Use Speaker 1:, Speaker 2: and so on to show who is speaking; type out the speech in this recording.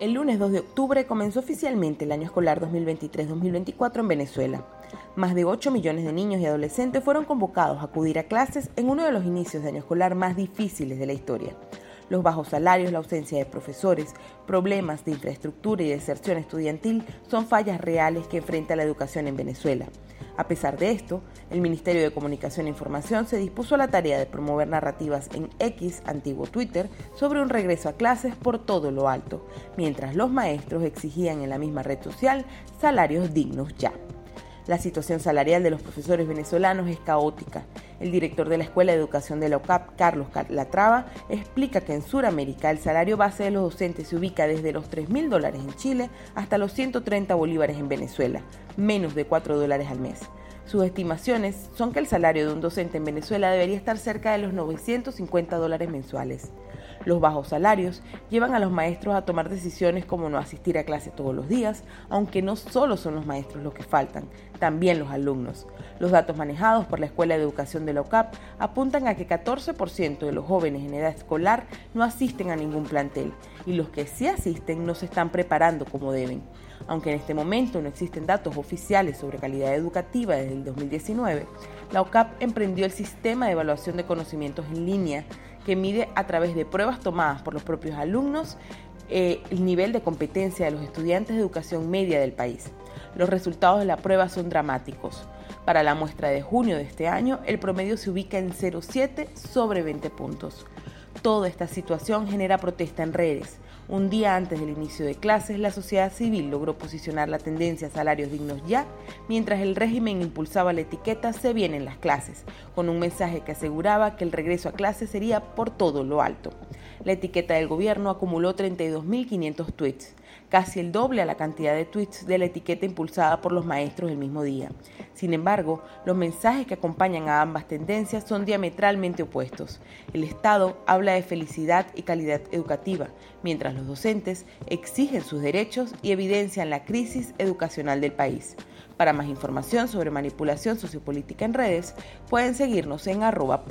Speaker 1: El lunes 2 de octubre comenzó oficialmente el año escolar 2023-2024 en Venezuela. Más de 8 millones de niños y adolescentes fueron convocados a acudir a clases en uno de los inicios de año escolar más difíciles de la historia. Los bajos salarios, la ausencia de profesores, problemas de infraestructura y deserción estudiantil son fallas reales que enfrenta la educación en Venezuela. A pesar de esto, el Ministerio de Comunicación e Información se dispuso a la tarea de promover narrativas en X, antiguo Twitter, sobre un regreso a clases por todo lo alto, mientras los maestros exigían en la misma red social salarios dignos ya. La situación salarial de los profesores venezolanos es caótica. El director de la Escuela de Educación de la OCAP, Carlos Latrava, explica que en Sudamérica el salario base de los docentes se ubica desde los 3 mil dólares en Chile hasta los 130 bolívares en Venezuela, menos de 4 dólares al mes. Sus estimaciones son que el salario de un docente en Venezuela debería estar cerca de los 950 dólares mensuales. Los bajos salarios llevan a los maestros a tomar decisiones como no asistir a clase todos los días, aunque no solo son los maestros los que faltan, también los alumnos. Los datos manejados por la Escuela de Educación de la UCAP apuntan a que 14% de los jóvenes en edad escolar no asisten a ningún plantel y los que sí asisten no se están preparando como deben. Aunque en este momento no existen datos oficiales sobre calidad educativa desde el 2019, la UCAP emprendió el sistema de evaluación de conocimientos en línea que mide a través de pruebas tomadas por los propios alumnos eh, el nivel de competencia de los estudiantes de educación media del país. Los resultados de la prueba son dramáticos. Para la muestra de junio de este año, el promedio se ubica en 0,7 sobre 20 puntos. Toda esta situación genera protesta en redes. Un día antes del inicio de clases, la sociedad civil logró posicionar la tendencia a salarios dignos ya, mientras el régimen impulsaba la etiqueta Se vienen las clases, con un mensaje que aseguraba que el regreso a clases sería por todo lo alto. La etiqueta del gobierno acumuló 32.500 tweets, casi el doble a la cantidad de tweets de la etiqueta impulsada por los maestros el mismo día. Sin embargo, los mensajes que acompañan a ambas tendencias son diametralmente opuestos. El Estado habla de felicidad y calidad educativa, mientras los docentes exigen sus derechos y evidencian la crisis educacional del país. Para más información sobre manipulación sociopolítica en redes, pueden seguirnos en arroba.